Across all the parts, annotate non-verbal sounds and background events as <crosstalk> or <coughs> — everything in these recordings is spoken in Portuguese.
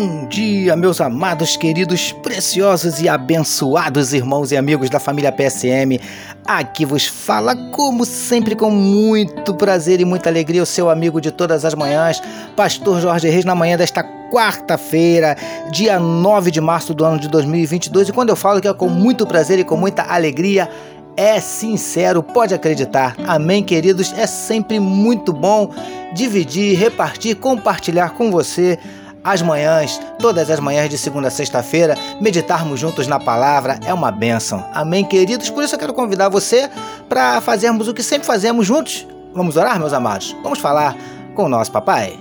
Bom dia, meus amados, queridos, preciosos e abençoados irmãos e amigos da família PSM. Aqui vos fala, como sempre, com muito prazer e muita alegria, o seu amigo de todas as manhãs, Pastor Jorge Reis, na manhã desta quarta-feira, dia 9 de março do ano de 2022. E quando eu falo que é com muito prazer e com muita alegria, é sincero, pode acreditar. Amém, queridos? É sempre muito bom dividir, repartir, compartilhar com você as manhãs, todas as manhãs de segunda a sexta-feira, meditarmos juntos na palavra é uma bênção. Amém, queridos? Por isso eu quero convidar você para fazermos o que sempre fazemos juntos. Vamos orar, meus amados? Vamos falar com o nosso papai.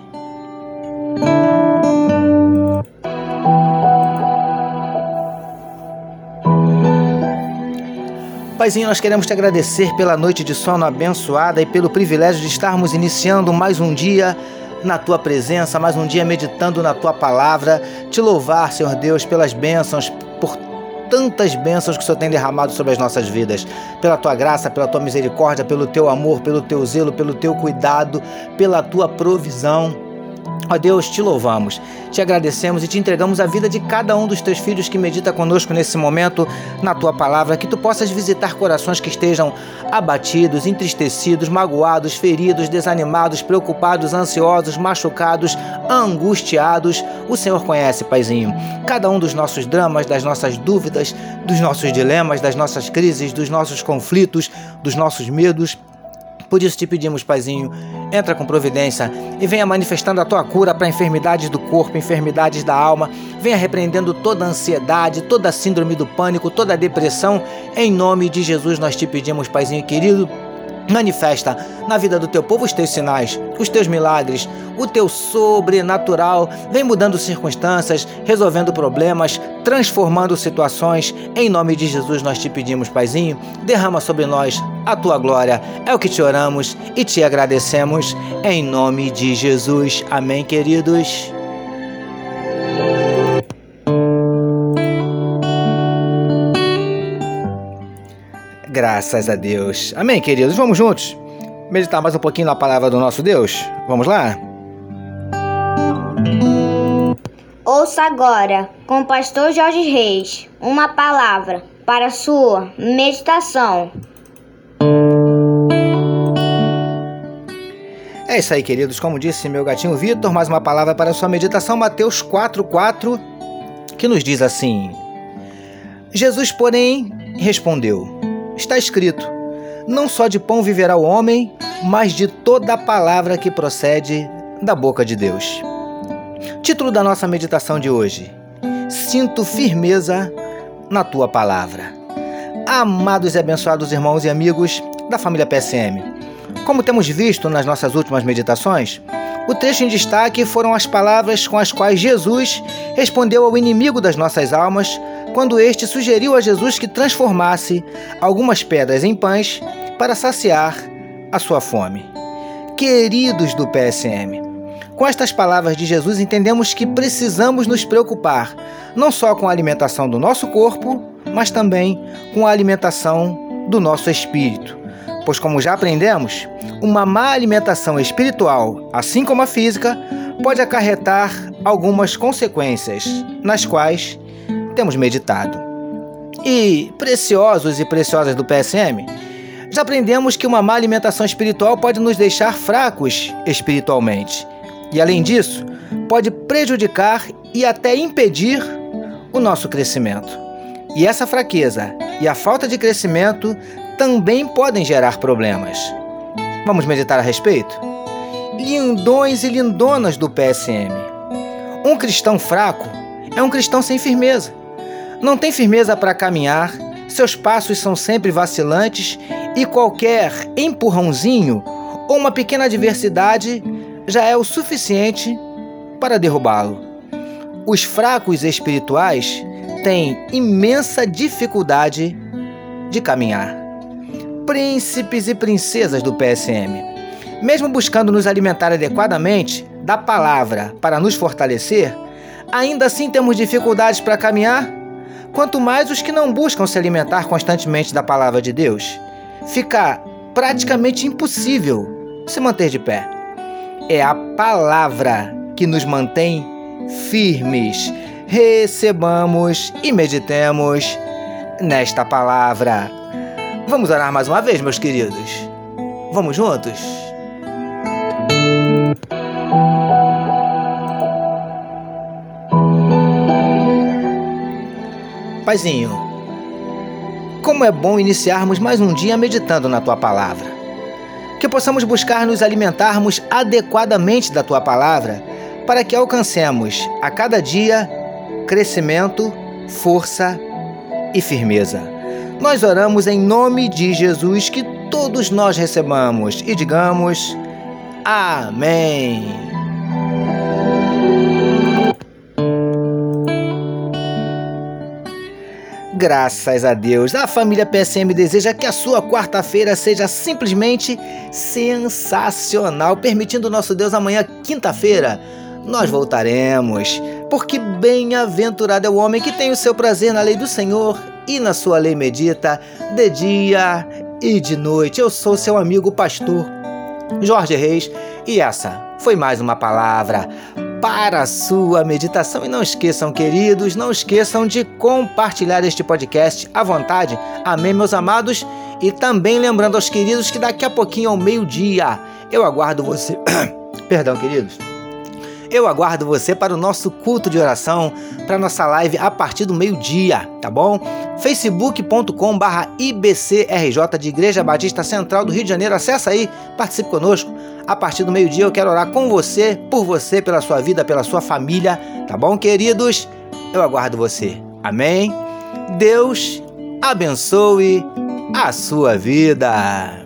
Paizinho, nós queremos te agradecer pela noite de sono abençoada e pelo privilégio de estarmos iniciando mais um dia na tua presença, mais um dia meditando na tua palavra, te louvar, Senhor Deus, pelas bênçãos, por tantas bênçãos que o Senhor tem derramado sobre as nossas vidas, pela tua graça, pela tua misericórdia, pelo teu amor, pelo teu zelo, pelo teu cuidado, pela tua provisão. Ó Deus, te louvamos, te agradecemos e te entregamos a vida de cada um dos teus filhos que medita conosco nesse momento na tua palavra, que tu possas visitar corações que estejam abatidos, entristecidos, magoados, feridos, desanimados, preocupados, ansiosos, machucados, angustiados. O Senhor conhece, Paizinho, cada um dos nossos dramas, das nossas dúvidas, dos nossos dilemas, das nossas crises, dos nossos conflitos, dos nossos medos. Por isso te pedimos, Paizinho, entra com providência e venha manifestando a tua cura para enfermidades do corpo, enfermidades da alma. Venha repreendendo toda a ansiedade, toda a síndrome do pânico, toda a depressão. Em nome de Jesus nós te pedimos, Paizinho querido. Manifesta na vida do teu povo os teus sinais, os teus milagres, o teu sobrenatural. Vem mudando circunstâncias, resolvendo problemas, transformando situações. Em nome de Jesus nós te pedimos, Paizinho, derrama sobre nós a tua glória. É o que te oramos e te agradecemos. Em nome de Jesus. Amém, queridos. Graças a Deus. Amém, queridos? Vamos juntos meditar mais um pouquinho na palavra do nosso Deus? Vamos lá? Ouça agora, com o pastor Jorge Reis, uma palavra para sua meditação. É isso aí, queridos. Como disse meu gatinho Vitor, mais uma palavra para sua meditação, Mateus 4,4, que nos diz assim: Jesus, porém, respondeu. Está escrito: Não só de pão viverá o homem, mas de toda a palavra que procede da boca de Deus. Título da nossa meditação de hoje: Sinto firmeza na tua palavra. Amados e abençoados irmãos e amigos da família PSM, como temos visto nas nossas últimas meditações, o trecho em destaque foram as palavras com as quais Jesus respondeu ao inimigo das nossas almas quando este sugeriu a Jesus que transformasse algumas pedras em pães para saciar a sua fome. Queridos do PSM, com estas palavras de Jesus entendemos que precisamos nos preocupar não só com a alimentação do nosso corpo, mas também com a alimentação do nosso espírito pois, como já aprendemos, uma má alimentação espiritual, assim como a física, pode acarretar algumas consequências, nas quais temos meditado. E, preciosos e preciosas do PSM, já aprendemos que uma má alimentação espiritual pode nos deixar fracos espiritualmente. E, além disso, pode prejudicar e até impedir o nosso crescimento. E essa fraqueza e a falta de crescimento também podem gerar problemas. Vamos meditar a respeito? Lindões e lindonas do PSM. Um cristão fraco é um cristão sem firmeza. Não tem firmeza para caminhar, seus passos são sempre vacilantes e qualquer empurrãozinho ou uma pequena adversidade já é o suficiente para derrubá-lo. Os fracos espirituais têm imensa dificuldade de caminhar príncipes e princesas do PSM. Mesmo buscando nos alimentar adequadamente da palavra para nos fortalecer, ainda assim temos dificuldades para caminhar? Quanto mais os que não buscam se alimentar constantemente da palavra de Deus. Fica praticamente impossível se manter de pé. É a palavra que nos mantém firmes. Recebamos e meditemos nesta palavra. Vamos orar mais uma vez, meus queridos. Vamos juntos? Paizinho, como é bom iniciarmos mais um dia meditando na tua palavra. Que possamos buscar nos alimentarmos adequadamente da tua palavra, para que alcancemos a cada dia crescimento, força e firmeza. Nós oramos em nome de Jesus que todos nós recebamos e digamos Amém. Graças a Deus, a família PSM deseja que a sua quarta-feira seja simplesmente sensacional, permitindo nosso Deus amanhã, quinta-feira, nós voltaremos, porque bem-aventurado é o homem que tem o seu prazer na lei do Senhor e na sua lei medita de dia e de noite. Eu sou seu amigo pastor Jorge Reis e essa foi mais uma palavra para a sua meditação. E não esqueçam, queridos, não esqueçam de compartilhar este podcast à vontade. Amém, meus amados. E também lembrando aos queridos que daqui a pouquinho, ao meio-dia, eu aguardo você. <coughs> Perdão, queridos. Eu aguardo você para o nosso culto de oração, para nossa live a partir do meio-dia, tá bom? facebook.com barra IBCRJ de Igreja Batista Central do Rio de Janeiro. Acesse aí, participe conosco. A partir do meio-dia eu quero orar com você, por você, pela sua vida, pela sua família, tá bom, queridos? Eu aguardo você. Amém? Deus abençoe a sua vida.